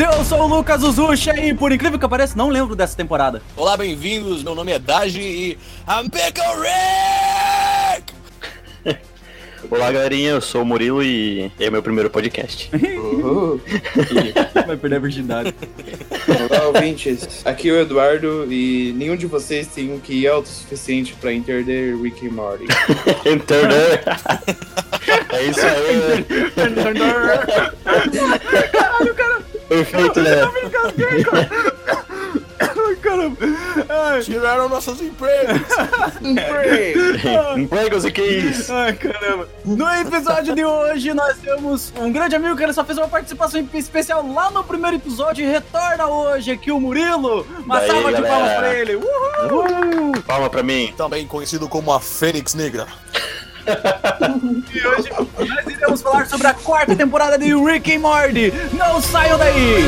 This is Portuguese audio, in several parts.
Eu sou o Lucas Uzucha e, por incrível que pareça, não lembro dessa temporada. Olá, bem-vindos. Meu nome é Daji e I'm Pickle Rick! Olá, galerinha, eu sou o Murilo e é meu primeiro podcast. Vai perder a virgindade. Olá, ouvintes. Aqui é o Eduardo e nenhum de vocês tem um QI autossuficiente pra entender Rick e Morty. Entendeu? é isso aí. Caralho, cara! Perfeito, né? Ai, caramba! Ai, Tiraram nossos empregos! Empregos e que isso? ai, caramba! No episódio de hoje, nós temos um grande amigo que ele só fez uma participação especial lá no primeiro episódio e retorna hoje aqui, o Murilo! Uma Daí, salva de galera. palmas pra ele! Uhul! Uh, palma pra mim. Também conhecido como a Fênix Negra. E hoje nós iremos falar sobre a quarta temporada de Rick and Morty. Não saiam daí!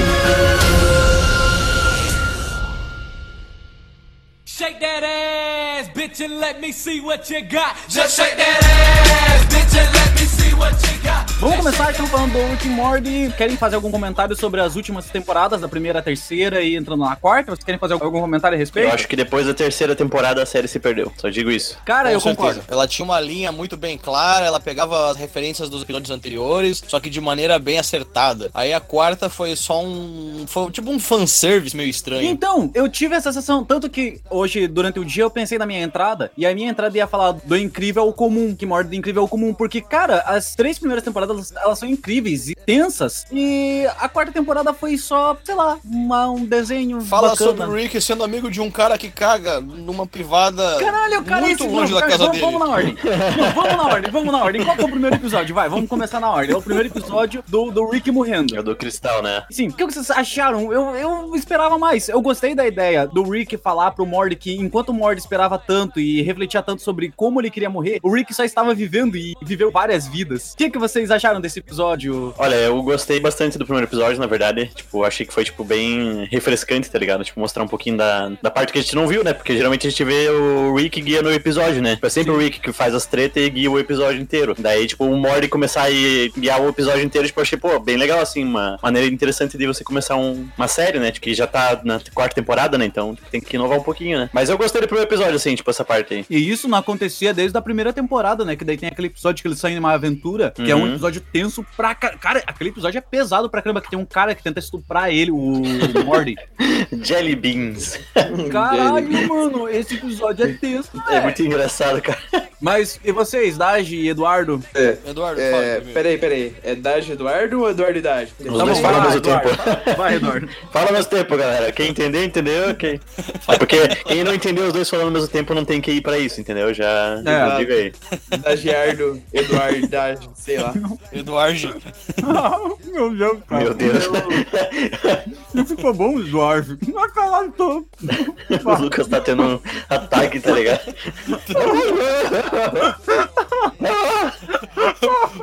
Shake that ass, bitch, and let me see what you got. Just shake that ass, bitch, and let me see what you got. Vamos começar então falando do Rick Morty. Querem fazer algum comentário sobre as últimas temporadas, da primeira, a terceira e entrando na quarta? Vocês querem fazer algum comentário a respeito? Eu acho que depois da terceira temporada a série se perdeu. Só digo isso. Cara, Com eu certeza. concordo. Ela tinha uma linha muito bem clara, ela pegava as referências dos episódios anteriores, só que de maneira bem acertada. Aí a quarta foi só um. Foi tipo um fanservice meio estranho. Então, eu tive essa sensação, tanto que hoje, durante o dia, eu pensei na minha entrada, e a minha entrada ia falar do incrível ao comum, que morde do incrível ao comum, porque, cara, as três primeiras temporadas, elas são incríveis. E tensas, e a quarta temporada foi só, sei lá, uma- um desenho Fala bacana. sobre o Rick sendo amigo de um cara que caga numa privada Caralho, cara, muito esse- longe não, da cara, casa vamos, dele. Vamos na ordem. Não, vamos na ordem, vamos na ordem. Qual que é o primeiro episódio? Vai, vamos começar na ordem. É o primeiro episódio do, do Rick morrendo. É o do Cristal, né? Sim, o que vocês acharam? Eu, eu esperava mais. Eu gostei da ideia do Rick falar pro Morty que enquanto o Morty esperava tanto e refletia tanto sobre como ele queria morrer, o Rick só estava vivendo e viveu várias vidas. O que, que vocês acharam desse episódio? Olha, eu gostei bastante do primeiro episódio, na verdade. Tipo, achei que foi, tipo, bem refrescante, tá ligado? Tipo, mostrar um pouquinho da, da parte que a gente não viu, né? Porque geralmente a gente vê o Rick guiando o episódio, né? Tipo, é sempre o Rick que faz as tretas e guia o episódio inteiro. Daí, tipo, o Morty começar a guiar o episódio inteiro, tipo, achei, pô, bem legal, assim, uma maneira interessante de você começar um- uma série, né? Tipo, que já tá na quarta temporada, né? Então, tipo, tem que inovar um pouquinho, né? Mas eu gostei do primeiro episódio, assim, tipo, essa parte aí. E isso não acontecia desde a primeira temporada, né? Que daí tem aquele episódio que eles saem numa aventura, que é um Uhum. episódio tenso pra ca- Cara, aquele episódio é pesado pra caramba, que tem um cara que tenta estuprar ele, o Morty. Jelly Beans. Caralho, mano, esse episódio é tenso. É velho. muito engraçado, cara. Mas e vocês, Daji e Eduardo? É, Eduardo, fala é, primeiro. peraí, peraí. É Daj Eduardo ou Eduardo e Daj? Os dois bom, falam ao mesmo tempo. Vai, Eduardo. Fala ao mesmo tempo, galera. Quem entendeu, entendeu, ok. É porque quem não entendeu os dois falando ao mesmo tempo não tem que ir pra isso, entendeu? Já É. diga aí. Dagiardo, Eduardo, Daj, sei lá. Eduardo. Meu Deus, cara. Meu Deus. Não ficou bom, Eduardo. Não caralho, tô. o Lucas tá tendo um ataque, tá ligado?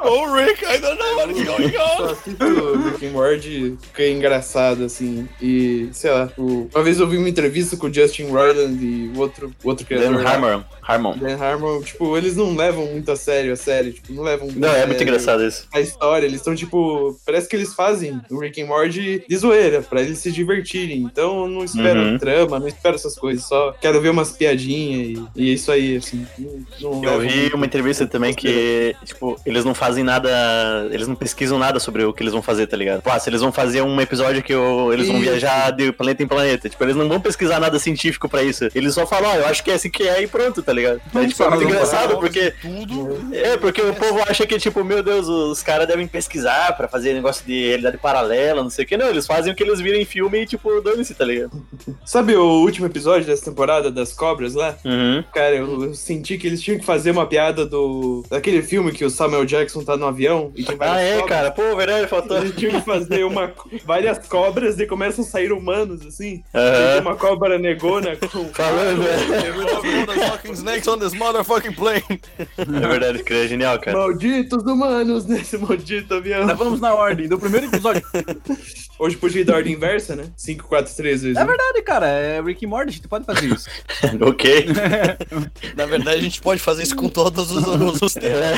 Oh, Rick, I don't know what is going Só on. assisto o Rick and Morty, fica engraçado, assim. E, sei lá, o- uma vez eu vi uma entrevista com o Justin Roiland e o outro, o outro criador. Dan Harmon. Harmon. Dan Harmon, tipo, eles não levam muito a sério, a sério, tipo, não levam Não, é muito sério engraçado isso. A história, eles estão tipo, parece que eles fazem o Rick and Morty de zoeira, pra eles se divertirem. Então eu não espero Uhum. trama, não espero essas coisas, só quero ver umas piadinhas e, e é isso aí, assim. Não, não Eu vi uma entrevista também que, tipo, eles não fazem nada. Eles não pesquisam nada sobre o que eles vão fazer, tá ligado? Pô, se eles vão fazer um episódio que o- eles vão viajar de planeta em planeta. Tipo, eles não vão pesquisar nada científico pra isso. Eles só falam, ó, eu acho que é assim que é e pronto, tá ligado? É, tipo, é muito engraçado porque. É, porque o povo acha que, tipo, meu Deus, os caras devem pesquisar pra fazer negócio de realidade paralela, não sei o que. Não, eles fazem o que eles viram em filme e, tipo, dane-se, tá ligado? Sabe o último episódio dessa temporada das cobras lá? Uhum. Cara, eu, eu senti que eles tinham que fazer uma piada do. daquele filme que o Samuel Jackson tá no avião e tem Ah, várias é, cobras. cara. Pô, verdade, faltou. Eles tinham que fazer uma, várias cobras e começam a sair humanos, assim. Tem uma cobra negona com. Falando? Motherfucking snakes on this motherfucking plane. É verdade, que é genial, cara. Malditos humanos nesse maldito avião. Nós vamos na ordem do primeiro episódio. Hoje podia ir da ordem inversa, né? 5, 4, 3 vezes. É verdade, cara. É Rick and Morty, a gente pode fazer isso. ok. Na verdade, a gente pode fazer isso com todos os, os, os temas. É.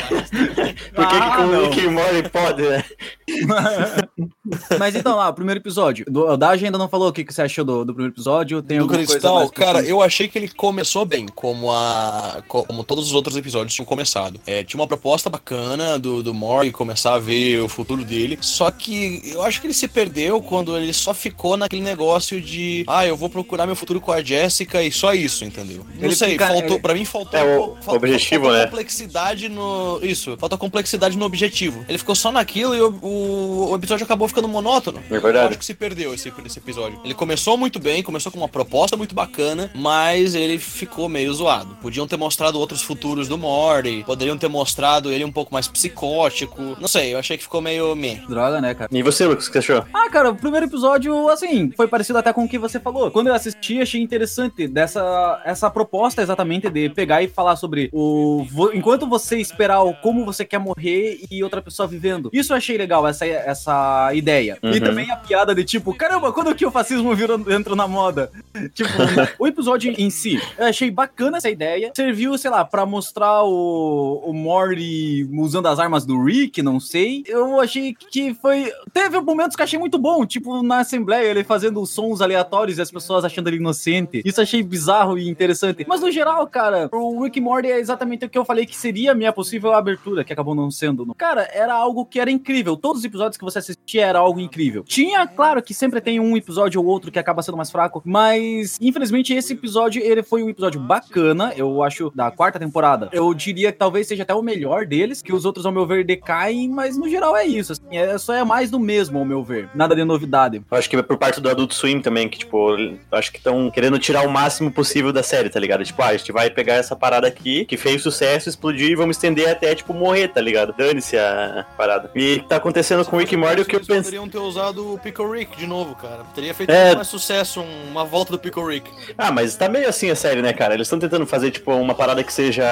Por que, que Ah, o Rick e Morty pode, né? Mas então lá, o primeiro episódio. Do, o Daji ainda não falou o que, que você achou do, do primeiro episódio. Tem do Cristal, que cara, eu achei que ele começou bem, como a como todos os outros episódios tinham começado. É, tinha uma proposta bacana do, do Mori começar a ver o futuro dele, só que eu acho que ele se perdeu quando ele só ficou naquele negócio de ah, eu vou procurar meu futuro com a Jessica e só isso, entendeu? Não Ele sei, fica- faltou, ele- pra mim faltou É, um o faltou- objetivo, faltou né? complexidade no isso, falta complexidade no objetivo. Ele ficou só naquilo e o, o, o episódio acabou ficando monótono. É verdade. Eu acho que se perdeu esse, esse episódio. Ele começou muito bem, começou com uma proposta muito bacana, mas ele ficou meio zoado. Podiam ter mostrado outros futuros do Morty, poderiam ter mostrado ele um pouco mais psicótico. Não sei, eu achei que ficou meio meh. Droga, né, cara? E você, Lucas, o que você achou? Ah, cara, o primeiro episódio, assim, foi parecido até com o que você falou. Quando eu assisti, achei interessante dessa essa proposta exatamente de pegar e falar sobre o. Enquanto você esperar o como você quer morrer e outra pessoa vivendo. Isso eu achei legal, essa, essa ideia. E Uhum. também a piada de tipo, caramba, quando que o fascismo virou, entrou na moda? Tipo, o episódio em si, eu achei bacana essa ideia. Serviu, sei lá, pra mostrar o, o Morty usando as armas do Rick, não sei. Eu achei que foi. Teve momentos que eu achei muito bom, tipo na Assembleia, ele fazendo sons aleatórios e as pessoas achando ele inocente. Isso eu achei bizarro e interessante. Mas no geral, cara, o Rick Morty é exatamente o que eu falei que seria a minha possível abertura, que acabou não sendo. Cara, era algo que era incrível. Todos os episódios que você assistia era algo incrível. Tinha, claro, que sempre tem um episódio ou outro que acaba sendo mais fraco, mas infelizmente esse episódio ele foi um episódio bacana, eu acho, da quarta temporada. Eu diria que talvez seja até o melhor deles, que os outros, ao meu ver, decaem, mas no geral é isso. Assim, é, só é mais do mesmo, ao meu ver. Nada de novidade. Eu acho que é por parte do Adult Swim também, que, tipo, acho que estão querendo tirar o máximo possível da série, tá ligado? Tipo, ah, a gente vai pegar essa parada aqui, que fez sucesso, explodir e vamos estender até, tipo, morrer, tá ligado? Dane-se a parada. E tá acontecendo com o Rick Morty o que eu Eles pensei. poderiam ter usado o Pickle Rick de novo, cara. Teria feito É. mais sucesso um- uma volta do Pickle Rick. Ah, mas tá meio assim a série, né, cara? Eles estão tentando fazer, tipo, uma parada que seja,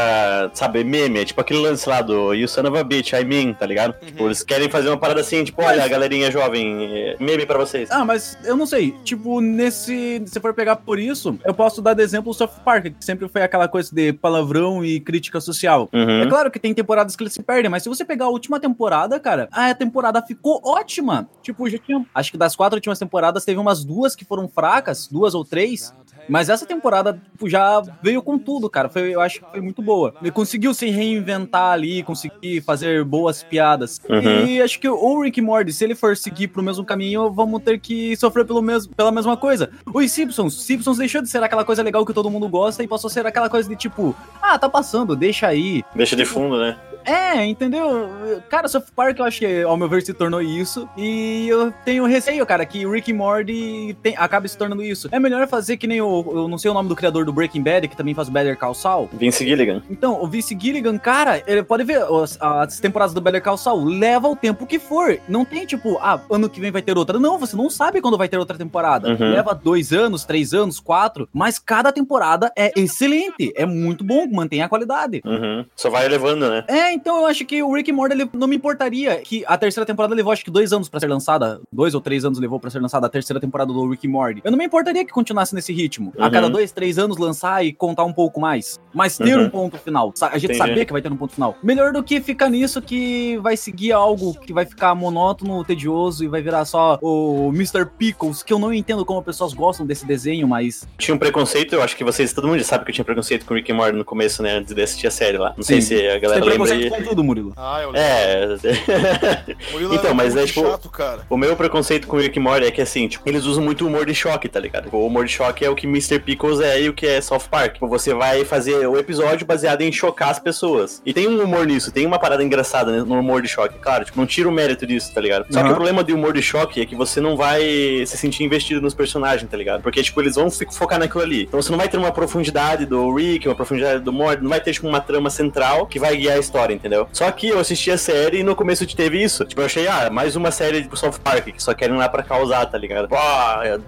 sabe, meme. Tipo aquele lance lá do You Son of a Bitch, I mean, tá ligado? Tipo, eles querem fazer uma parada assim, tipo, olha, a galerinha jovem, é, meme pra vocês. Ah, mas eu não sei. Tipo, nesse. Se for pegar por isso, eu posso dar de exemplo o South Park, que sempre foi aquela coisa de palavrão e crítica social. Uhum. É claro que tem temporadas que eles se perdem, mas se você pegar a última temporada, cara, a temporada ficou ótima. Tipo, já tinha. Acho que das quatro últimas temporadas teve umas duas que foram fracas, duas ou três. Mas essa temporada tipo, já veio com tudo, cara. Foi, eu acho que foi muito boa. Ele conseguiu se reinventar ali, conseguir fazer boas piadas. Uhum. E acho que o Rick Morty, se ele for seguir pro mesmo caminho, vamos ter que sofrer pelo mesmo, pela mesma coisa. Os Simpsons, Simpsons deixou de ser aquela coisa legal que todo mundo gosta e passou a ser aquela coisa de tipo, ah, tá passando, deixa aí. Deixa de fundo, né? É, entendeu? Cara, South Park eu acho que, ao meu ver, se tornou isso. E eu tenho receio, cara, que Rick e Morty tem, acabe se tornando isso. É melhor fazer que nem o. Eu não sei o nome do criador do Breaking Bad, que também faz o Better Call Saul. Vince Gilligan. Então, o Vince Gilligan, cara, ele pode ver as, as temporadas do Better Call Saul, leva o tempo que for. Não tem tipo, ah, ano que vem vai ter outra. Não, você não sabe quando vai ter outra temporada. Uhum. Leva dois anos, três anos, quatro, mas cada temporada é excelente. É muito bom, mantém a qualidade. Uhum. Só vai elevando, né? É, então eu acho que o Rick Morty ele não me importaria que a terceira temporada levou acho que dois anos pra ser lançada, dois ou três anos levou pra ser lançada a terceira temporada do Rick Morty. Eu não me importaria que continuasse nesse ritmo. A Uhum. cada dois, três anos lançar e contar um pouco mais, mas ter Uhum. um ponto final. A gente Entendi. saber que vai ter um ponto final. Melhor do que ficar nisso que vai seguir algo que vai ficar monótono, tedioso e vai virar só o Mr. Pickles, que eu não entendo como as pessoas gostam desse desenho, mas Tinha um preconceito, eu acho que vocês, todo mundo já sabe que eu tinha preconceito com Rick and Morty no começo, né? Antes de assistir a série lá. Não sei Sim. se a galera lembra preconceito com tudo, Murilo. Ah, eu É. Murilo então, mas é tipo. chato, cara. O meu preconceito com o Rick Morty é que, assim, tipo, eles usam muito o humor de choque, tá ligado? O humor de choque é o que Mr. Pickles é e o que é South Park. Tipo, você vai fazer o episódio baseado em chocar as pessoas. E tem um humor nisso, tem uma parada engraçada né, no humor de choque. Claro, tipo, não tira o mérito disso, tá ligado? Só que Aham. o problema do humor de choque é que você não vai se sentir investido nos personagens, tá ligado? Porque, tipo, eles vão focar naquilo ali. Então você não vai ter uma profundidade do Rick, uma profundidade do Morty, não vai ter, tipo, uma trama central que vai guiar a história. Hora, entendeu? Só que eu assisti a série e no começo teve isso. Tipo, eu achei, ah, mais uma série tipo South Park, que só querem lá pra causar, tá ligado? Pô,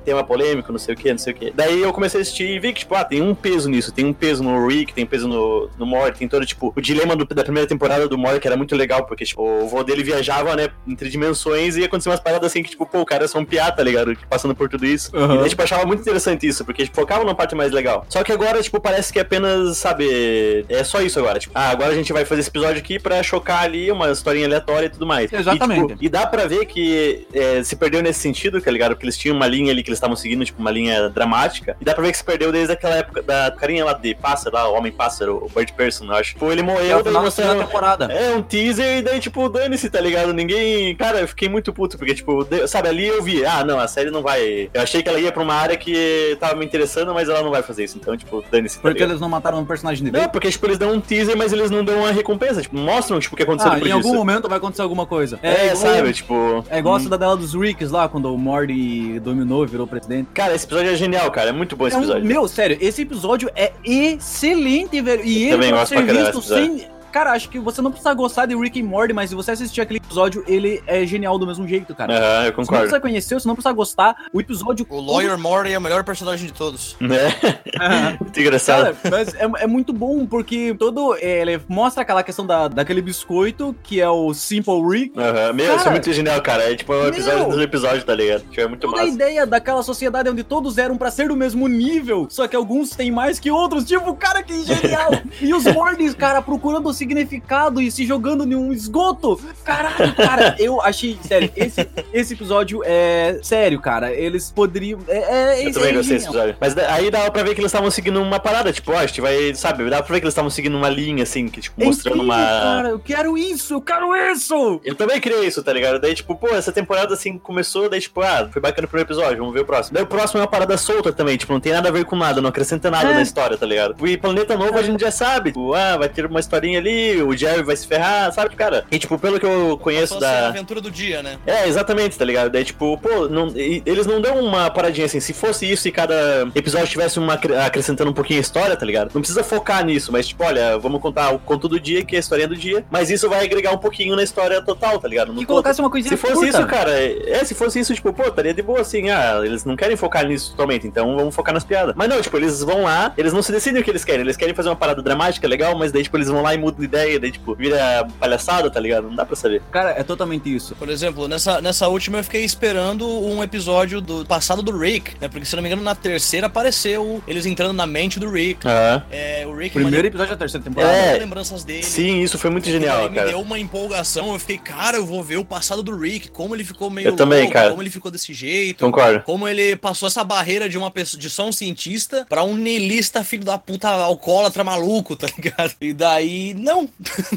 tema polêmico, não sei o que, não sei o que. Daí eu comecei a assistir e vi que, tipo, ah, tem um peso nisso. Tem um peso no Rick, tem peso no, no Morty, tem todo, tipo, o dilema do- da primeira temporada do Morty, que era muito legal, porque, tipo, o vô dele viajava, né, entre dimensões e acontecia umas paradas assim que, tipo, pô, o cara é só um piá, tá ligado? Passando por tudo isso. Aham. E daí, tipo, achava muito interessante isso, porque, tipo, focava numa parte mais legal. Só que agora, tipo, parece que é apenas, sabe, é só isso agora. Tipo, ah, agora a gente vai fazer esse episódio aqui pra chocar ali uma historinha aleatória e tudo mais. Exatamente. E, tipo, e dá pra ver que é, se perdeu nesse sentido, tá ligado? Porque eles tinham uma linha ali que eles estavam seguindo, tipo, uma linha dramática. E dá pra ver que se perdeu desde aquela época da carinha lá de pássaro, lá, o Homem-Pássaro, o Bird Person, eu acho. Tipo, ele É morreu, o daí segunda temporada. É, um teaser e daí, tipo, dane-se, tá ligado? Ninguém. Cara, eu fiquei muito puto, porque, tipo, de- sabe, ali eu vi, ah, não, a série não vai. Eu achei que ela ia pra uma área que tava me interessando, mas ela não vai fazer isso. Então, tipo, dane-se. Tá Porque eles não mataram um personagem de Não, porque, tipo, eles dão um teaser, mas eles não dão uma recompensa. Tipo, mostram, tipo, o que aconteceu Ah, depois em algum disso. momento vai acontecer alguma coisa. É, igual- sabe, tipo. É igual a hum. cidadela dos Ricks lá, quando o Morty dominou e virou presidente. Cara, esse episódio é genial, cara. É muito bom esse É um- episódio. meu, sério, esse episódio é excelente, velho. E ele Também pode gosto ser visto sem. Cara, acho que você não precisa gostar de Rick and Morty, mas se você assistir aquele episódio, ele é genial do mesmo jeito, cara. Aham, eu Você não concordo. precisa conhecer, você não precisa gostar. O episódio. O Lawyer Morty é o melhor personagem de todos. Né? muito engraçado. Cara, mas é, é muito bom porque todo. é, ele mostra aquela questão da, daquele biscoito, que é o Simple Rick. Aham. Meu, isso Cara, é muito genial, cara. É tipo um episódio meu. do episódio, tá ligado? Tipo, é muito Toda a massa. ideia daquela sociedade onde todos eram pra ser do mesmo nível, só que alguns têm mais que outros, tipo, cara, que genial! e os Mortys, cara, procurando o significado e se jogando em um esgoto. Caralho, cara, eu achei, sério, esse, esse episódio é sério, cara. Eles poderiam. É, é, Eu também é gostei desse episódio. Mas aí dava pra ver que eles estavam seguindo uma parada, tipo, ó, a gente vai, sabe, dá pra ver que eles estavam seguindo uma linha, assim, que, tipo, É mostrando incrível, uma. Cara, eu quero isso, eu quero isso! Eu também criei isso, tá ligado? Daí, tipo, pô, essa temporada assim começou, daí, tipo, ah, foi bacana o primeiro episódio, vamos ver o próximo. Daí o próximo é uma parada solta também, tipo, não tem nada a ver com nada, não acrescenta nada É. na história, tá ligado? E Planeta Novo a gente já sabe, tipo, ah, vai ter uma historinha ali, o Jerry vai se ferrar, sabe, cara? E, tipo, pelo que eu conheço Passou a ser a da. aventura do dia, né? É, exatamente, tá ligado? Daí, tipo, pô, não, e- eles não dão uma paradinha assim. Se fosse isso e cada episódio tivesse uma acre- acrescentando um pouquinho a história, tá ligado? Não precisa focar nisso, mas, tipo, olha, vamos contar o conto do dia, que é a historinha do dia, mas isso vai agregar um pouquinho na história total, tá ligado? No Que todo. colocasse uma coisinha Se fosse curta. isso, cara, é, se fosse isso, tipo, pô, estaria de boa assim, ah, eles não querem focar nisso totalmente, então vamos focar nas piadas. Mas não, tipo, eles vão lá, eles não se decidem o que eles querem, eles querem fazer uma parada dramática, legal, mas daí, tipo, eles vão lá e mudam ideia, daí, tipo, vira palhaçada, tá ligado? Não dá pra saber. Cara, é totalmente isso. Por exemplo, nessa, nessa última eu fiquei esperando um episódio do passado do Rick, né? Porque se não me engano, na terceira apareceu eles entrando na mente do Rick. Aham. É, o Rick Primeiro mani- episódio da terceira temporada. É. lembranças dele. Sim, isso foi muito E genial, daí me cara. deu uma empolgação, eu fiquei, cara, eu vou ver o passado do Rick, como ele ficou meio Eu também, louco, cara. como ele ficou desse jeito. Concordo. Como ele passou essa barreira de uma pessoa, de só um cientista pra um niilista filho da puta alcoólatra maluco, tá ligado? E daí, não,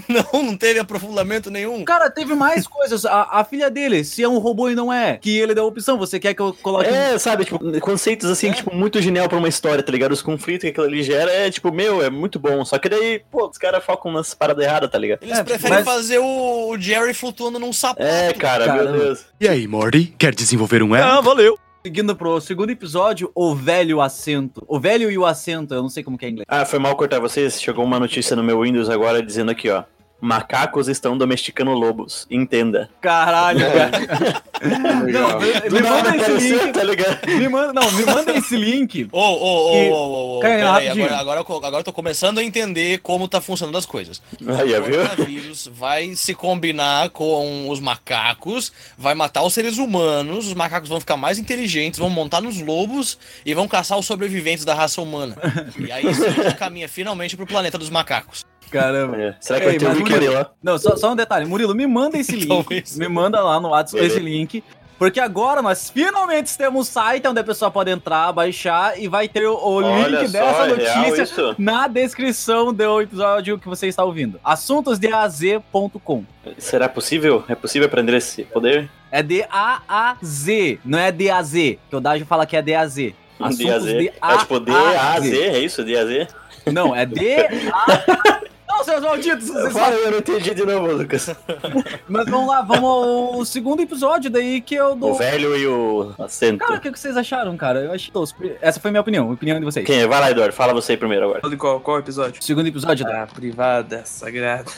não, não teve aprofundamento nenhum. Cara, teve mais coisas. A, a filha dele, se é um robô e não é, que ele deu a opção, você quer que eu coloque. É, sabe, tipo, conceitos assim, É. tipo, muito genial pra uma história, tá ligado? Os conflitos que aquilo ali gera é, tipo, meu, é muito bom. Só que daí, pô, os caras focam nas paradas erradas, tá ligado? Eles É, preferem mas- fazer o, o Jerry flutuando num sapato. É, cara, Caramba. meu Deus. E aí, Morty? Quer desenvolver um elo? Ah, valeu. Seguindo pro segundo episódio, o velho assento. O velho e o assento, eu não sei como que é em inglês. Ah, foi mal cortar vocês. Chegou uma notícia no meu Windows agora dizendo aqui, ó. Macacos estão domesticando lobos. Entenda. Caralho, cara. Legal. Não, me, me manda esse link. tá ligado? Me manda, não, me manda esse link. Ô, ô, ô, ô, ô, Cara, peraí, rapidinho. agora, agora, eu tô começando a entender como tá funcionando as coisas. Aí, o viu? coronavírus vai se combinar com os macacos, vai matar os seres humanos, os macacos vão ficar mais inteligentes, vão montar nos lobos e vão caçar os sobreviventes da raça humana. E aí gente caminha finalmente pro planeta dos macacos. Caramba. É. Será que Ei, vai ter wiki Murilo- lá? Não, só, só um detalhe. Murilo, me manda esse link. Talvez. Me manda lá no WhatsApp esse link. Porque agora nós finalmente temos um site onde a pessoa pode entrar, baixar e vai ter o, o link só, dessa é notícia isso? na descrição do episódio que você está ouvindo. Assuntosdeaz.com. Será possível? É possível aprender esse poder? É D-A-A-Z, não é D-A-Z, que o Dágio fala que é D-A-Z. DAZ. É tipo D-A-Z, é isso? D-A-Z? Não, é D-A... Não, não, seus malditos! Vocês Fala, eu não entendi de novo, Lucas. Mas vamos lá, vamos ao segundo episódio daí que eu O dou. velho e o assento. Cara, o que vocês acharam, cara? Eu achei tosco. Essa foi a minha opinião, a opinião de vocês. Quem é? Vai lá, Eduardo. Fala você primeiro agora. De qual, qual episódio? Segundo episódio, Ah, privada, sagrada.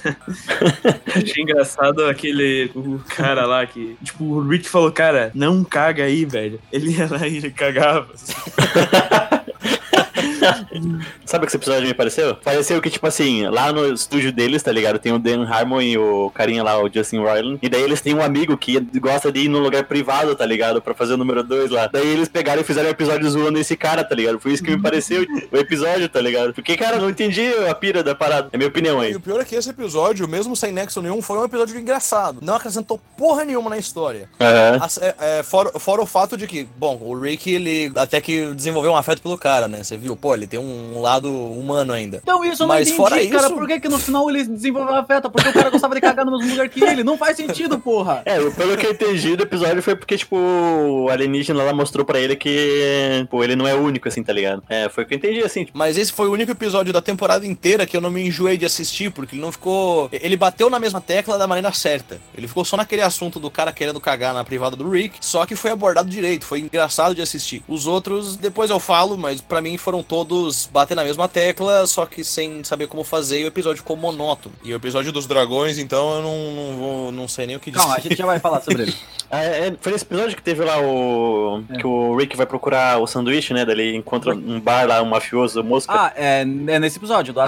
Achei engraçado aquele o cara lá que, tipo, o Rick falou, cara, não caga aí, velho. Ele ia lá e ele cagava. Sabe o que esse episódio me pareceu? Pareceu que, tipo assim, lá no estúdio deles, tá ligado? Tem o Dan Harmon e o carinha lá, o Justin Roiland. E daí eles têm um amigo que gosta de ir num lugar privado, tá ligado? Pra fazer o número 2 lá. Daí eles pegaram e fizeram um episódio zoando esse cara, tá ligado? Foi isso que me pareceu o episódio, tá ligado? Porque, cara, eu não entendi a pira da parada. É minha opinião E aí. o pior é que esse episódio, mesmo sem nexo nenhum, foi um episódio engraçado. Não acrescentou porra nenhuma na história. As- é, é, fora, fora o fato de que, bom, o Rick, ele até que desenvolveu um afeto pelo cara, né? Você viu? Pô, ele tem um lado humano ainda. Então isso eu não Mas entendi, fora cara. isso- Por que, que no final ele desenvolveu afeto? Porque o cara gostava de cagar no mesmo lugar que ele. Não faz sentido, porra. É, pelo que eu entendi do episódio foi porque, tipo, o alienígena lá mostrou pra ele que, pô, ele não é único, assim, tá ligado? É, foi o que eu entendi, assim, tipo, Mas esse foi o único episódio da temporada inteira que eu não me enjoei de assistir, porque ele não ficou. Ele bateu na mesma tecla da maneira certa. Ele ficou só naquele assunto do cara querendo cagar na privada do Rick, só que foi abordado direito, foi engraçado de assistir. Os outros, depois eu falo, mas pra mim foram todos bater na mesma tecla, só que sem saber como fazer, e o episódio ficou monótono. E o episódio dos dragões, então eu não, não vou. não sei nem o que dizer. Calma, a gente já vai falar sobre ele. Ah, é, é, foi nesse episódio que teve lá o. Que o Rick vai procurar o sanduíche, né? Daí ele encontra um bar lá, um mafioso, mosca. Ah, é, é nesse episódio, do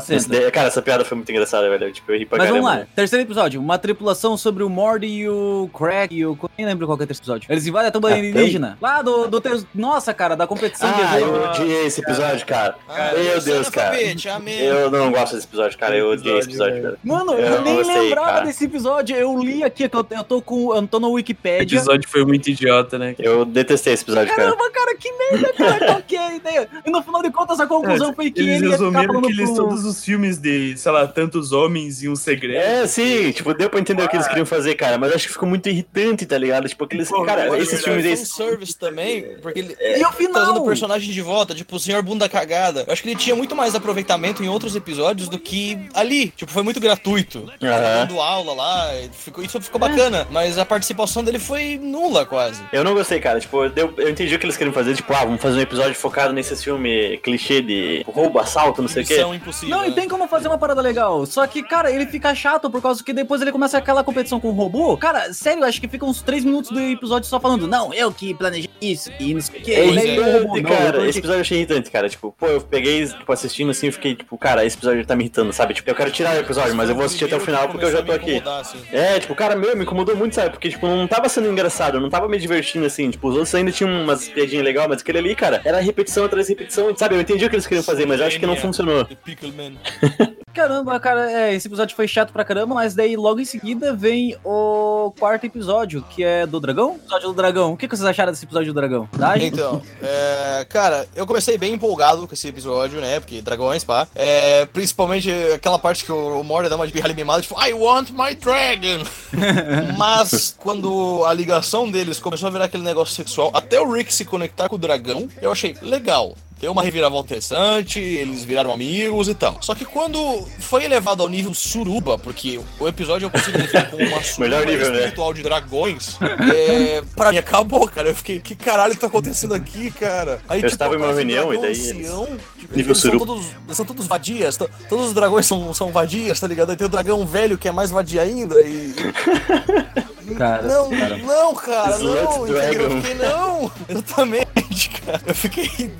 cara, essa piada foi muito engraçada, velho. Tipo, eu ri pra Mas vamos caramba. lá, terceiro episódio, uma tripulação sobre o Morty e o Craig e o... Nem lembro qual que é o terceiro episódio. Eles invadem a tumba Ah, alienígena. Lá do, do... Nossa, cara, da competição de Ah, eu odiei esse episódio, cara. Ah, Meu Deus, cara. analfabete, amém. Eu não gosto desse episódio, cara. Eu odiei esse episódio, cara. Mano, eu, Eu nem não sei, lembrava cara. desse episódio. Eu li aqui, que eu, eu tô com. Eu tô no O Wikipedia. episódio foi muito idiota, né? Eu detestei esse episódio, cara. Caramba, cara, que merda, cara, é a ideia? E no final de contas, a conclusão foi que Eles ele ia ficar resumiram falando que eles, pro... todos os filmes de, sei lá, tantos homens e um segredo. É, sim, tipo, deu pra entender o que eles queriam fazer, cara, mas acho que ficou muito irritante, tá ligado? Tipo, aqueles. Pô, Cara, esses verdade, filmes aí. service também, porque ele E o final? trazendo o personagem de volta, tipo, o senhor bunda cagada. Eu acho que ele tinha muito mais aproveitamento em outros episódios do que ali. Tipo, foi muito gratuito. Aham. Dando aula lá, ficou, isso ficou bacana. Mas a participação dele foi nula, quase. Eu não gostei, cara. Tipo, deu, eu entendi o que eles queriam fazer. Tipo, ah, vamos fazer um episódio focado nesse filme clichê de roubo, assalto, não sei o quê. Impossível. Não, e né? tem como fazer uma parada legal. Só que, cara, ele fica chato por causa que depois ele começa aquela competição com o robô. Cara, sério, acho que fica uns 3 minutos do episódio só falando, não, eu que planejei isso e não sei o que. É é. irritante, eu cara. Esse episódio eu achei irritante, cara. Tipo, pô, eu peguei, tipo, assistindo assim, eu fiquei, tipo, cara, esse episódio tá me irritando, sabe? Tipo, eu quero tirar o episódio, mas eu vou assistir até o final porque eu já tô aqui. assim. É, tipo, cara, meu, me incomodou muito, sabe? Porque, tipo, não tava sendo engraçado, eu não tava me divertindo assim. Tipo, os outros ainda tinham umas piadinhas legais, mas aquele ali, cara, era repetição atrás repetição, sabe? Eu entendi o que eles queriam fazer, mas eu acho que não funcionou. Caramba, cara, é, esse episódio foi chato pra caramba, mas daí logo em seguida vem o quarto episódio, que é do dragão? Episódio do dragão. O que, que vocês acharam desse episódio do dragão? Então, é, cara, eu comecei bem empolgado com esse episódio, né? Porque dragões, pá. É, principalmente aquela parte que o Mordor dá uma de pirralha mimada, tipo, I want my dragon! Mas quando a ligação deles começou a virar aquele negócio sexual, até o Rick se conectar com o dragão, eu achei legal. Deu uma reviravolta interessante, eles viraram amigos e tal. Só que quando foi elevado ao nível suruba, porque o episódio eu consigo definir como uma suruba Melhor nível, né? espiritual de dragões, é, pra mim acabou, cara. Eu fiquei, que caralho tá acontecendo aqui, cara? Aí, Eu estava em uma um reunião e daí ancião, tipo, Nível eles são suruba. todos, são todos vadias, to- todos os dragões são, são vadias, tá ligado? Aí tem o dragão velho que é mais vadia ainda e... Cara, Não, cara. não, cara, Slut não, entendeu? Eu fiquei, não, exatamente, cara. Eu fiquei.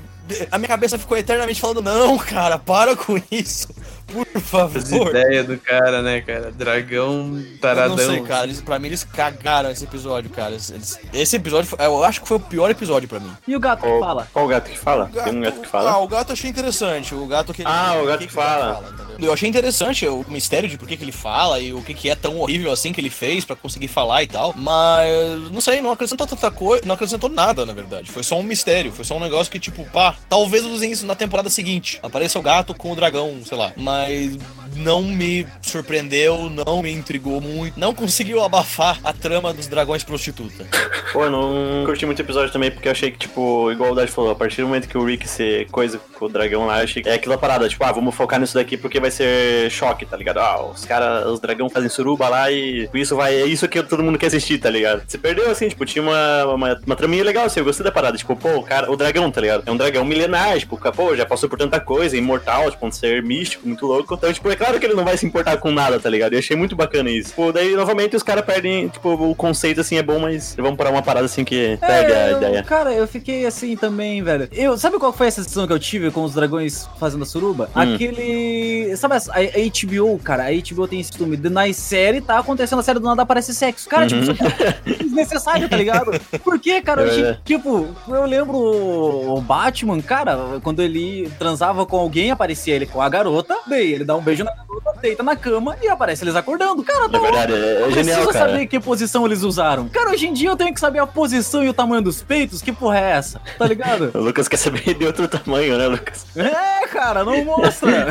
A minha cabeça ficou eternamente falando, não, cara, para com isso. Por As favor. ideias do cara, né, cara? Dragão Eu taradão. não sei, cara. Eles, pra mim, eles cagaram esse episódio, cara. Eles- esse episódio, foi- eu acho que foi o pior episódio pra mim. E o gato que fala? qual o gato que fala? Tem um gato que fala? Ah, o gato eu achei interessante. O gato que Ah, o gato que fala. entendeu? Eu achei interessante o mistério de por que, que ele fala e o que, que é tão horrível assim que ele fez pra conseguir falar e tal. Mas, não sei, não acrescentou tanta coisa. Não acrescentou nada, na verdade. Foi só um mistério. Foi só um negócio que, tipo, pá, talvez usem isso na temporada seguinte. Apareça o gato com o dragão, sei lá. Mas não me surpreendeu, não me intrigou muito, não conseguiu abafar a trama dos dragões prostituta. Pô, eu não curti muito o episódio também, porque eu achei que, tipo, igual o Dad falou, a partir do momento que o Rick ser coisa com o dragão lá, achei que é aquela parada, tipo, ah, vamos focar nisso daqui porque vai ser choque, tá ligado? Ah, os caras, os dragão fazem suruba lá e isso vai, é isso que todo mundo quer assistir, tá ligado? Você perdeu, assim, tipo, tinha uma, uma, uma traminha legal, assim, eu gostei da parada, tipo, pô, o cara, o dragão, tá ligado? É um dragão milenar, tipo, pô, já passou por tanta coisa, imortal, tipo, um ser místico, muito louco. Então, tipo, é claro que ele não vai se importar com nada, tá ligado? Eu achei muito bacana isso. Pô, daí, novamente, os caras perdem, tipo, o conceito, assim, é bom, mas vamos parar uma parada, assim, que pega a É, eu- ideia. Cara, eu fiquei assim também, velho. Eu, sabe qual foi a sensação que eu tive com os dragões fazendo a suruba? Hum. Aquele. Sabe a, a HBO, cara? A HBO tem esse de Na série tá acontecendo a série do nada aparece sexo. Cara, tipo, isso é desnecessário, tá ligado? Por que, cara? É Eu, verdade. tipo, eu lembro o Batman, cara, quando ele transava com alguém, aparecia ele com a garota, daí ele dá um beijo na garota, deita na cama e aparece eles acordando. Cara, Na verdade, é, é eu genial, preciso cara. saber que posição eles usaram. Cara, hoje em dia eu tenho que saber a posição e o tamanho dos peitos. Que porra é essa? Tá ligado? O Lucas quer saber de outro tamanho, né, Lucas? é, cara, não mostra.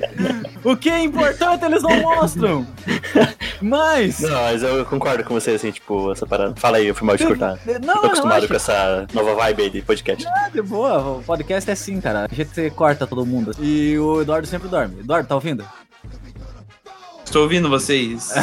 o que é importante eles não mostram. Mas. Não, mas eu concordo com você, assim, tipo, essa parada. Fala aí, eu fui mal de cortar. Não, Tô acostumado com essa nova vibe aí de podcast. Ah, de boa, o podcast é assim, cara. A gente corta todo mundo. E o Eduardo sempre dorme. Eduardo, tá ouvindo? Estou ouvindo vocês.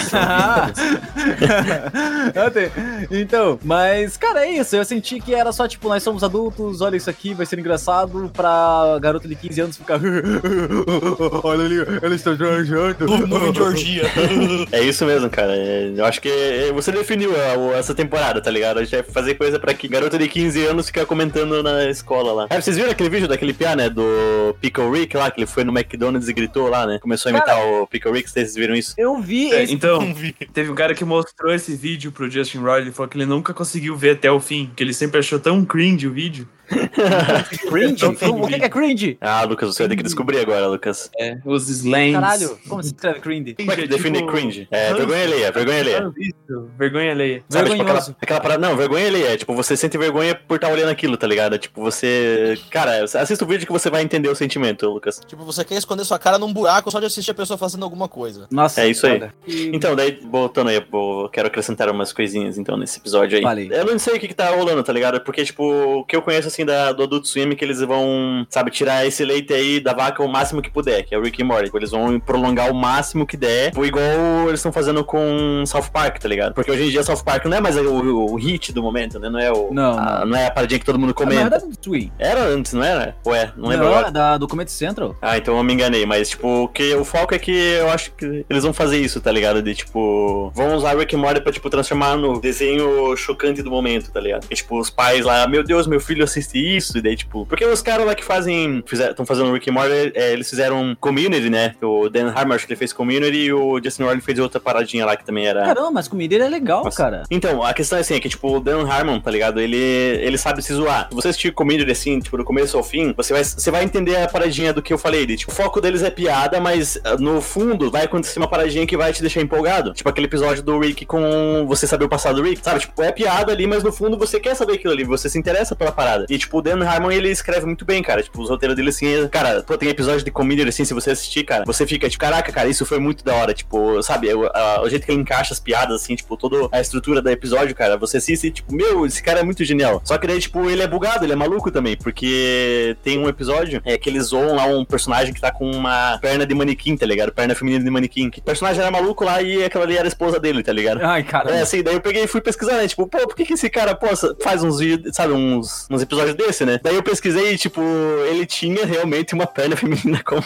Então, mas, cara, é isso. Eu senti que era só, tipo, nós somos adultos, olha isso aqui, vai ser engraçado pra garota de 15 anos ficar. olha ali, ela está viajando. Nuvem de orgia. É isso mesmo, cara. Eu acho que você definiu essa temporada, tá ligado? A gente vai fazer coisa pra que garota de 15 anos ficar comentando na escola lá. É, vocês viram aquele vídeo daquele piá, né? Do Pickle Rick lá, que ele foi no McDonald's e gritou lá, né? Começou a imitar o Pickle Rick, vocês viram isso? Eu vi É, esse. então, vi. teve um cara que mostrou esse vídeo pro Justin Roy, ele falou que ele nunca conseguiu ver até o fim, que ele sempre achou tão cringe o vídeo. Cringe. o que é cringe? Ah, Lucas, você vai ter que descobrir agora, Lucas. É, os slangs. Caralho, como se escreve cringe? Como é que é define tipo- cringe? É, vergonha alheia, vergonha alheia. Isso, vergonha alheia. Sabe, tipo, aquela, aquela parada. Não, vergonha alheia. É, tipo, você sente vergonha por estar olhando aquilo, tá ligado? Tipo, você. Cara, assista o vídeo que você vai entender o sentimento, Lucas. Tipo, você quer esconder sua cara num buraco só de assistir a pessoa fazendo alguma coisa. Nossa, É isso aí. E- Então, daí, voltando aí, eu quero acrescentar umas coisinhas, então, nesse episódio aí. Eu não sei o que, que tá rolando, tá ligado? Porque, tipo, o que eu conheço, assim, da, do Adult Swim que eles vão, sabe, tirar esse leite aí da vaca o máximo que puder, que é o Rick e Morty. Eles vão prolongar o máximo que der, tipo, igual eles estão fazendo com South Park, tá ligado? Porque hoje em dia South Park não é mais o, o, o hit do momento, né? Não é o. Não, a- não é a paradinha que todo mundo Na comenta. do Twin. Era antes, não era? Ué, não Não, lembro agora. é da, do Comedy Central. Ah, então eu me enganei, mas tipo, o que o foco é que eu acho que eles vão fazer isso, tá ligado? De tipo, vão usar Rick and Morty pra tipo transformar no desenho chocante do momento, tá ligado? E, tipo, os pais lá, meu Deus, meu filho assiste isso, e daí tipo, porque os caras lá que fazem, estão fazendo Rick and Morty, é, eles fizeram Community, né? O Dan Harmon acho que ele fez Community e o Justin Roiland fez outra paradinha lá que também era Caramba, mas comida é legal, Nossa. cara. então, a questão é assim, é que, tipo, o Dan Harmon, tá ligado? Ele, ele sabe se zoar. Se você assistir Community, assim, tipo, do começo ao fim, você vai, você vai entender a paradinha do que eu falei. De, tipo, o foco deles é piada, mas ah, no fundo vai acontecer uma paradinha que vai te deixar empolgado. Tipo, aquele episódio do Rick com você saber o passado do Rick, sabe? Tipo, é piada ali, mas no fundo você quer saber aquilo ali, você se interessa pela parada. E, tipo, Dan Harmon, ele escreve muito bem, cara. Tipo, os roteiros dele, assim, é- cara, pô, tem episódio de Community, assim, se você assistir, cara, você fica, tipo, caraca, cara, isso foi muito da hora. Tipo, sabe, o, a- o jeito que ele encaixa as piadas, assim, tipo, toda a estrutura do episódio, cara, você assiste, e, tipo, meu, esse cara é muito genial. Só que daí, tipo, ele é bugado, ele é maluco também, porque tem um episódio é, que eles zoam lá um personagem que tá com uma perna de manequim, tá ligado? Perna feminina de manequim. Que o personagem era maluco lá e aquela ali era a esposa dele, tá ligado? Ai, cara. É, assim, daí eu peguei e fui pesquisar, né? Tipo, pô, por que, que esse cara, pô, faz uns vídeos, sabe, uns, uns episódios né? Daí eu pesquisei e, tipo, ele tinha realmente uma perna feminina como.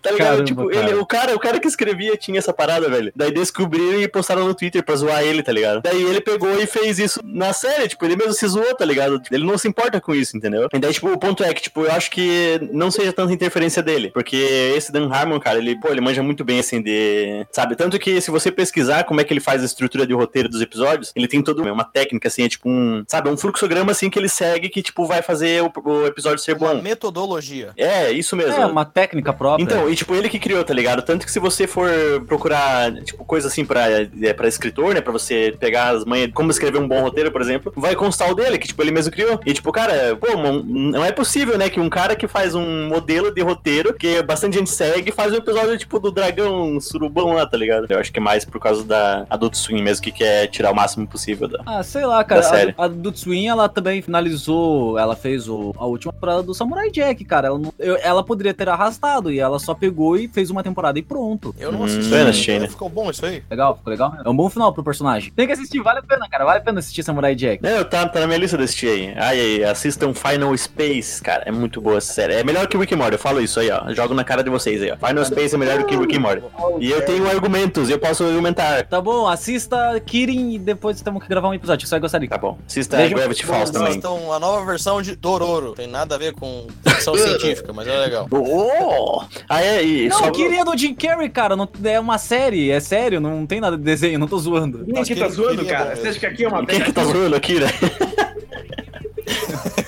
tá ligado? Caramba, tipo, cara. Ele, o, cara, o cara que escrevia tinha essa parada, velho. Daí descobriram e postaram no Twitter pra zoar ele, tá ligado? Daí ele pegou e fez isso na série, tipo, ele mesmo se zoou, tá ligado? Ele não se importa com isso, entendeu? E daí, tipo, o ponto é que, tipo, eu acho que não seja tanta interferência dele. Porque esse Dan Harmon, cara, ele, pô, ele manja muito bem, assim, de. Sabe? Tanto que se você pesquisar como é que ele faz a estrutura de roteiro dos episódios, ele tem toda uma técnica, assim, é tipo um. Sabe? Um fluxograma, assim, que ele segue que, tipo, vai fazer o, o episódio ser Uma bom. metodologia. É, isso mesmo. É, uma técnica própria. Então, e tipo, ele que criou, tá ligado? Tanto que se você for procurar, tipo, coisa assim pra, é, pra escritor, né? Pra você pegar as manhas, como escrever um bom roteiro, por exemplo, vai constar o dele, que tipo, ele mesmo criou. E tipo, cara, pô, não, não é possível, né? Que um cara que faz um modelo de roteiro, que bastante gente segue, faz um episódio, tipo, do dragão surubão lá, tá ligado? Eu acho que é mais por causa da Adult Swim mesmo, que quer tirar o máximo possível da. Ah, sei lá, cara. Da série. A, a do Swin, ela também finalizou. Ela fez o- a última temporada do Samurai Jack, cara. Ela, não- eu- ela poderia ter arrastado e ela só pegou e fez uma temporada e pronto. Eu não Hum, assisti. eu não assisti, né? Ficou bom isso aí? Legal, ficou legal? É um bom final pro personagem. Tem que assistir, vale a pena, cara. Vale a pena assistir Samurai Jack. Não, tá, tá na minha lista desse aí. Ai, ai, assistam Final Space, cara. É muito boa essa série. É melhor que Rick and Morty, eu falo isso aí, ó. Jogo na cara de vocês aí, ó. Final Space é melhor do que Rick and Morty. E eu tenho argumentos, eu posso argumentar. Tá bom, assista Kirin e depois temos que gravar um episódio. Você vai gostar de. Tá bom. Assista Gravity Falls também. Então, a nova versão de Dororo. Tem nada a ver com ficção científica, mas é legal. Oh! Ah, é, e Não, só... Kirin é do Jim Carrey, cara. Não, é uma série, é sério, não tem nada de desenho, não tô zoando. Quem que tá zoando, cara? Você acha que aqui é uma Quem que tá zoando aqui, né?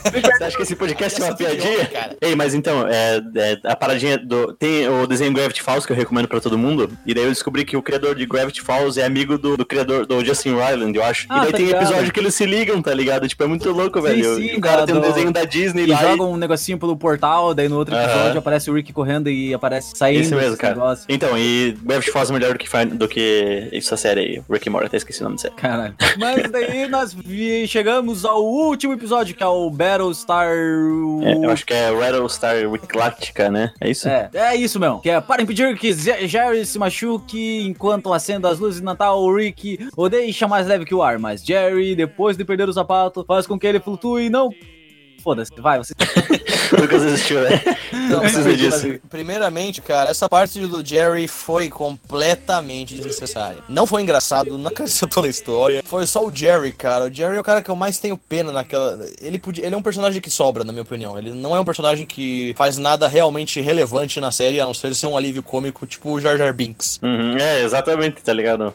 Você acha que esse podcast é uma piadinha? cara. Ei, mas então, é, é, a paradinha do. Tem o desenho Gravity Falls que eu recomendo pra todo mundo. E daí eu descobri que o criador de Gravity Falls é amigo do, do criador do Justin Ryland, eu acho. Ah, e daí tá tem ligado. episódio que eles se ligam, tá ligado? Tipo, é muito louco, velho. sim, o cara da- tem um do- desenho da Disney E lá. joga um negocinho pelo portal, daí no outro episódio aparece o Rick correndo e aparece saindo. Esse mesmo, cara. negócio. Então, e Gravity Falls é melhor do que, do que essa série aí, Rick and Morty, até esqueci o nome da série. Caralho. Mas daí nós vi- chegamos ao último episódio, que é o Battlestar. É, eu acho que é Rattlestar Galactica, né? É isso? É, é isso mesmo. Que é para impedir que Jerry se machuque enquanto acenda as luzes de Natal, o Rick o deixa mais leve que o ar. Mas Jerry, depois de perder o sapato, faz com que ele flutue e não. Foda-se, vai, você. Lucas assistiu, né? Não precisa disso. Primeiramente, cara, essa parte do Jerry foi completamente desnecessária. Não foi engraçado, não acrescentou na história. Foi só o Jerry, cara. O Jerry é o cara que eu mais tenho pena naquela. Ele, podia... ele é um personagem que sobra, na minha opinião. Ele não é um personagem que faz nada realmente relevante na série, a não ser ser um alívio cômico, tipo o Jar Jar Binks. Uhum, é, exatamente, tá ligado?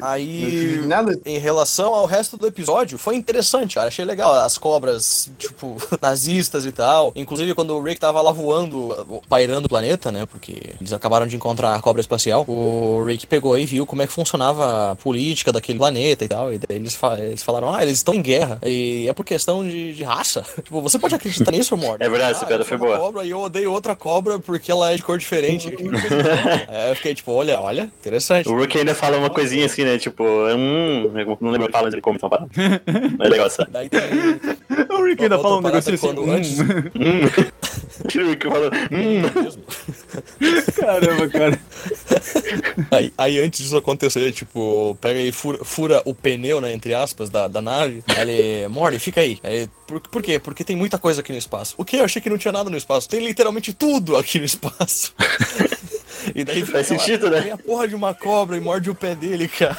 Aí. Nada. Em relação ao resto do episódio, foi interessante, cara. Achei legal. As cobras, tipo, nazistas e tal. Inclusive, quando o Rick tava lá voando, pairando o planeta, né? Porque eles acabaram de encontrar a cobra espacial. O Rick pegou e viu como é que funcionava a política daquele planeta e tal. E daí eles, fa- eles falaram, ah, eles estão em guerra. E é por questão de, de raça. tipo, você pode acreditar nisso, Mord? É verdade, essa ah, piada eu foi boa. Cobra, e eu odeio outra cobra porque ela é de cor diferente. Aí eu fiquei tipo, olha, olha, interessante. O Rick ainda fala uma coisinha assim, né? Tipo, hum, não lembro a fala, mas ele come então para. É legal essa. Daí tem O Rick ainda fala um negocinho assim. quando antes- hum. O Rick falou, hum. Caramba, cara. Aí, aí antes disso acontecer, tipo, pega e fura, fura o pneu, né, entre aspas, da, da nave. Aí ele, Morty, fica aí. aí por, por quê? Porque tem muita coisa aqui no espaço. O quê? Eu achei que não tinha nada no espaço. Tem literalmente tudo aqui no espaço. E daí Faz sentido, né? Vem a porra de uma cobra e morde o pé dele, cara.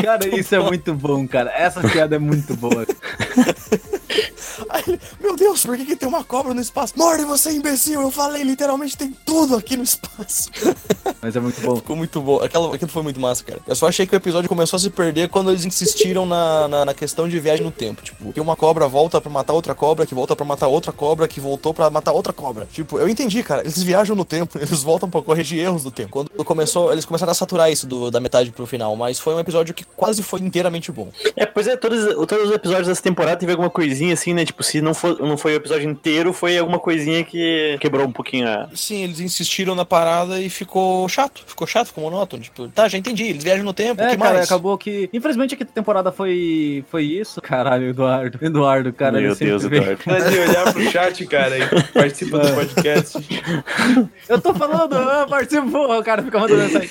Cara, isso é muito bom, cara. Essa piada é muito boa. Aí ele, meu Deus, por que, que tem uma cobra no espaço? Morty, você imbecil! Eu falei, literalmente tem tudo aqui no espaço. Mas é muito bom. Ficou muito bom. Aquela, aquilo foi muito massa, cara. Eu só achei que o episódio começou a se perder quando eles insistiram na, na, na questão de viagem no tempo. Tipo, que uma cobra volta pra matar outra cobra, que volta pra matar outra cobra, que voltou pra matar outra cobra. Tipo, eu entendi, cara. Eles viajam no tempo, eles voltam pra corrigir erros do tempo. Quando começou, eles começaram a saturar isso do- da metade pro final, mas foi um episódio que quase foi inteiramente bom. É, pois é, todos, todos os episódios dessa temporada teve alguma coisinha assim, né? Tipo, se não, for, não foi o episódio inteiro, foi alguma coisinha que quebrou um pouquinho a. Sim, eles insistiram na parada e ficou chato. Ficou chato, ficou monótono. Tipo, tá, já entendi. Eles viajam no tempo, o É, que cara, mais? acabou que. Infelizmente, aqui a temporada foi, foi isso. Caralho, Eduardo. Eduardo, cara. Meu Deus, Eduardo. Para de olhar pro chat, cara, e participa do podcast. Eu tô falando, ah, participou, o cara fica mandando mensagem.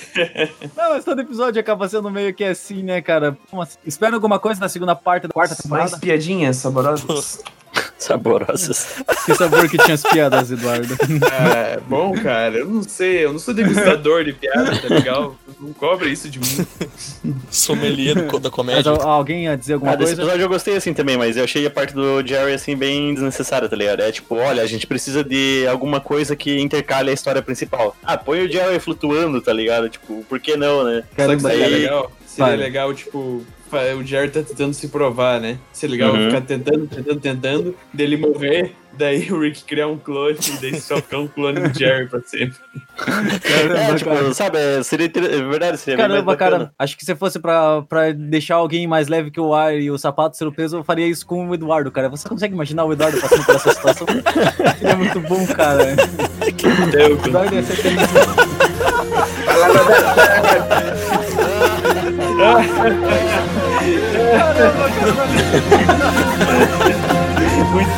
Não, mas todo episódio acaba sendo meio que assim, né, cara? Assim? Espera alguma coisa na segunda parte da quarta Mais temporada? piadinhas saborosas. Saborosas. Que sabor que tinha as piadas, Eduardo. É, bom, cara, eu não sei, eu não sou degustador de piada, tá legal? Não cobra isso de mim. Sommelier da Mas comédia. al- alguém ia dizer alguma Ah, desse coisa? episódio eu gostei assim também, mas eu achei a parte do Jerry assim bem desnecessária, tá ligado? É tipo, olha, a gente precisa de alguma coisa que intercale a história principal. Ah, põe o Jerry flutuando, tá ligado? Tipo, por que não, né? Caramba, o que seria aí- legal? Seria Vai. legal, tipo, o Jerry tá tentando se provar, né? Se legal, Uhum. ficar tentando, tentando, tentando, dele morrer, daí o Rick criar um clone, e daí só ficar um clone do Jerry pra sempre. É, tipo, sabe, é, seria é verdade, seria Caramba, cara, acho que se fosse pra, pra deixar alguém mais leve que o ar e o sapato ser o peso, eu faria isso com o Eduardo, cara. Você consegue imaginar o Eduardo passando por essa situação? Seria muito bom, cara. O Eduardo ia ser feliz. Muito.